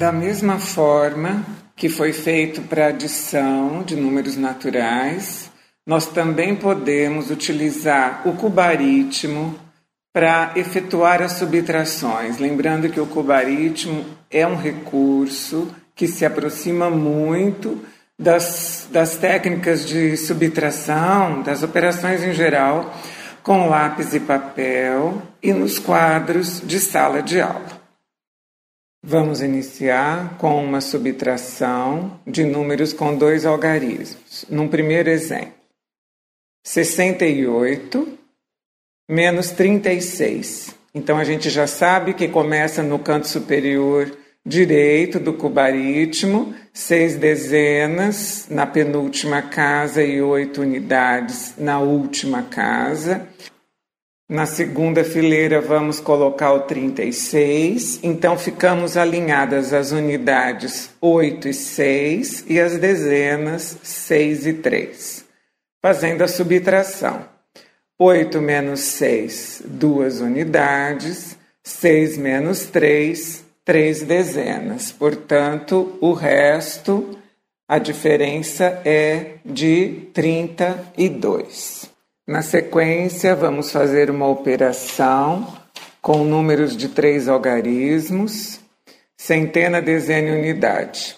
Da mesma forma que foi feito para adição de números naturais, nós também podemos utilizar o cubaritmo para efetuar as subtrações. Lembrando que o cubaritmo é um recurso que se aproxima muito das, das técnicas de subtração, das operações em geral, com lápis e papel e nos quadros de sala de aula. Vamos iniciar com uma subtração de números com dois algarismos. Num primeiro exemplo, 68 menos 36. Então a gente já sabe que começa no canto superior direito do cubaritmo, seis dezenas na penúltima casa e oito unidades na última casa. Na segunda fileira vamos colocar o 36, então ficamos alinhadas as unidades 8 e 6 e as dezenas 6 e 3. Fazendo a subtração. 8 menos 6, duas unidades, 6 menos 3, três dezenas. Portanto, o resto, a diferença é de 32. Na sequência, vamos fazer uma operação com números de três algarismos, centena, dezena e unidade.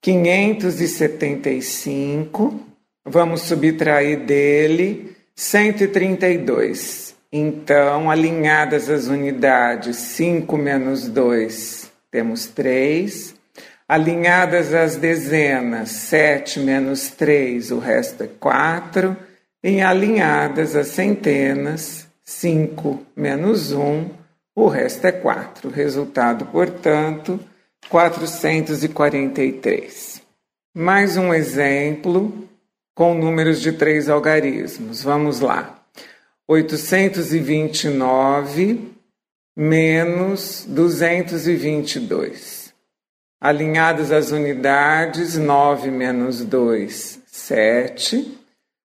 575, vamos subtrair dele 132. Então, alinhadas as unidades, 5 menos 2, temos 3. Alinhadas as dezenas, 7 menos 3, o resto é 4 em alinhadas as centenas, 5 menos 1, o resto é 4. Resultado, portanto, 443. Mais um exemplo com números de três algarismos. Vamos lá. 829 menos 222. Alinhadas as unidades, 9 menos 2, 7.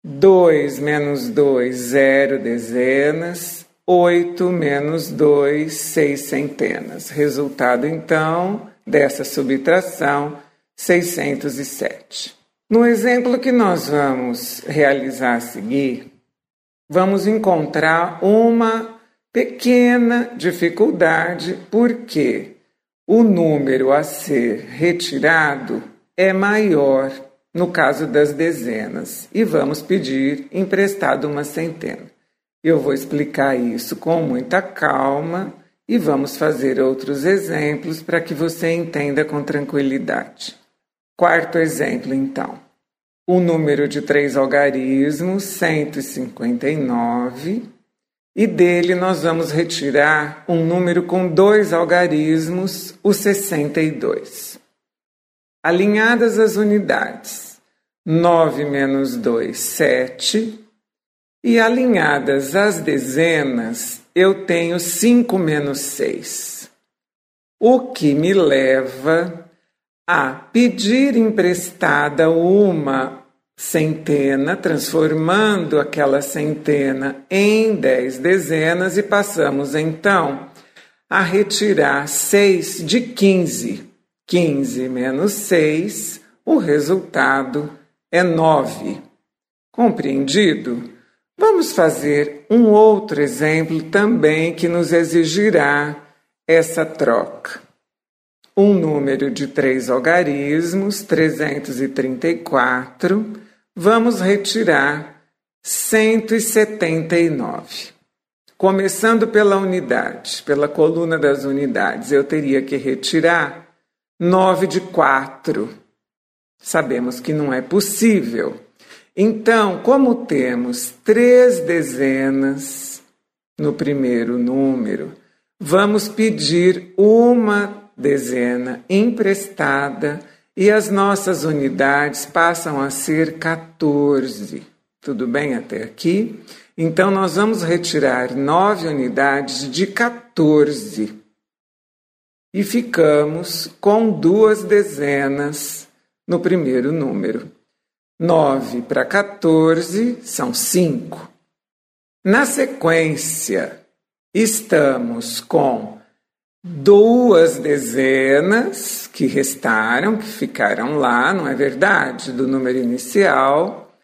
2 menos 2, 0 dezenas. 8 menos 2, 6 centenas. Resultado, então, dessa subtração, 607. No exemplo que nós vamos realizar a seguir, vamos encontrar uma pequena dificuldade, porque o número a ser retirado é maior no caso das dezenas, e vamos pedir emprestado uma centena. Eu vou explicar isso com muita calma e vamos fazer outros exemplos para que você entenda com tranquilidade. Quarto exemplo, então. O número de três algarismos, 159, e dele nós vamos retirar um número com dois algarismos, o 62. Alinhadas as unidades, 9 menos 2, 7. E alinhadas as dezenas, eu tenho 5 menos 6. O que me leva a pedir emprestada uma centena, transformando aquela centena em 10 dezenas, e passamos então a retirar 6 de 15. 15 menos 6, o resultado é nove. Compreendido? Vamos fazer um outro exemplo também que nos exigirá essa troca. Um número de três algarismos, 334, vamos retirar 179. Começando pela unidade, pela coluna das unidades, eu teria que retirar 9 de 4 Sabemos que não é possível. Então, como temos três dezenas no primeiro número, vamos pedir uma dezena emprestada e as nossas unidades passam a ser 14. Tudo bem até aqui? Então, nós vamos retirar nove unidades de 14 e ficamos com duas dezenas no primeiro número. 9 para 14 são 5. Na sequência, estamos com duas dezenas que restaram, que ficaram lá, não é verdade? Do número inicial.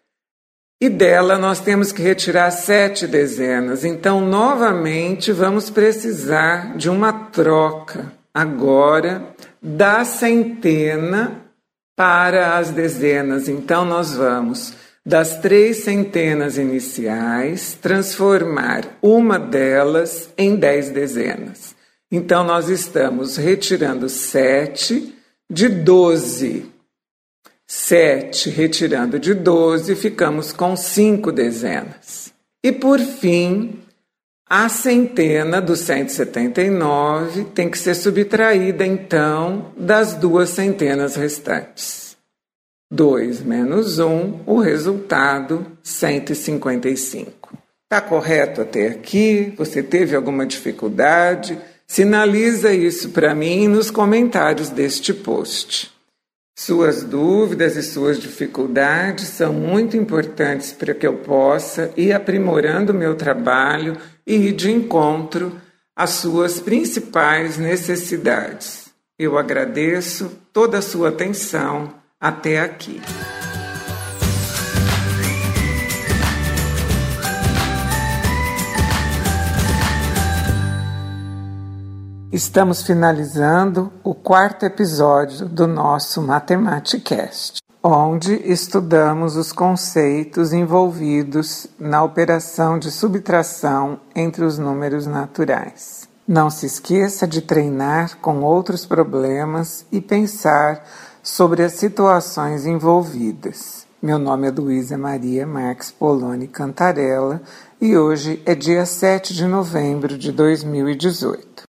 E dela nós temos que retirar sete dezenas. Então, novamente, vamos precisar de uma troca agora da centena para as dezenas. Então, nós vamos das três centenas iniciais transformar uma delas em dez dezenas. Então, nós estamos retirando sete de doze. Sete retirando de doze, ficamos com cinco dezenas. E por fim, a centena do 179 tem que ser subtraída, então, das duas centenas restantes. 2 menos 1, o resultado 155. Está correto até aqui? Você teve alguma dificuldade? Sinaliza isso para mim nos comentários deste post. Suas dúvidas e suas dificuldades são muito importantes para que eu possa ir aprimorando o meu trabalho e ir de encontro às suas principais necessidades. Eu agradeço toda a sua atenção até aqui. Estamos finalizando o quarto episódio do nosso Matematicast, onde estudamos os conceitos envolvidos na operação de subtração entre os números naturais. Não se esqueça de treinar com outros problemas e pensar sobre as situações envolvidas. Meu nome é Luísa Maria Marques Poloni Cantarella e hoje é dia 7 de novembro de 2018.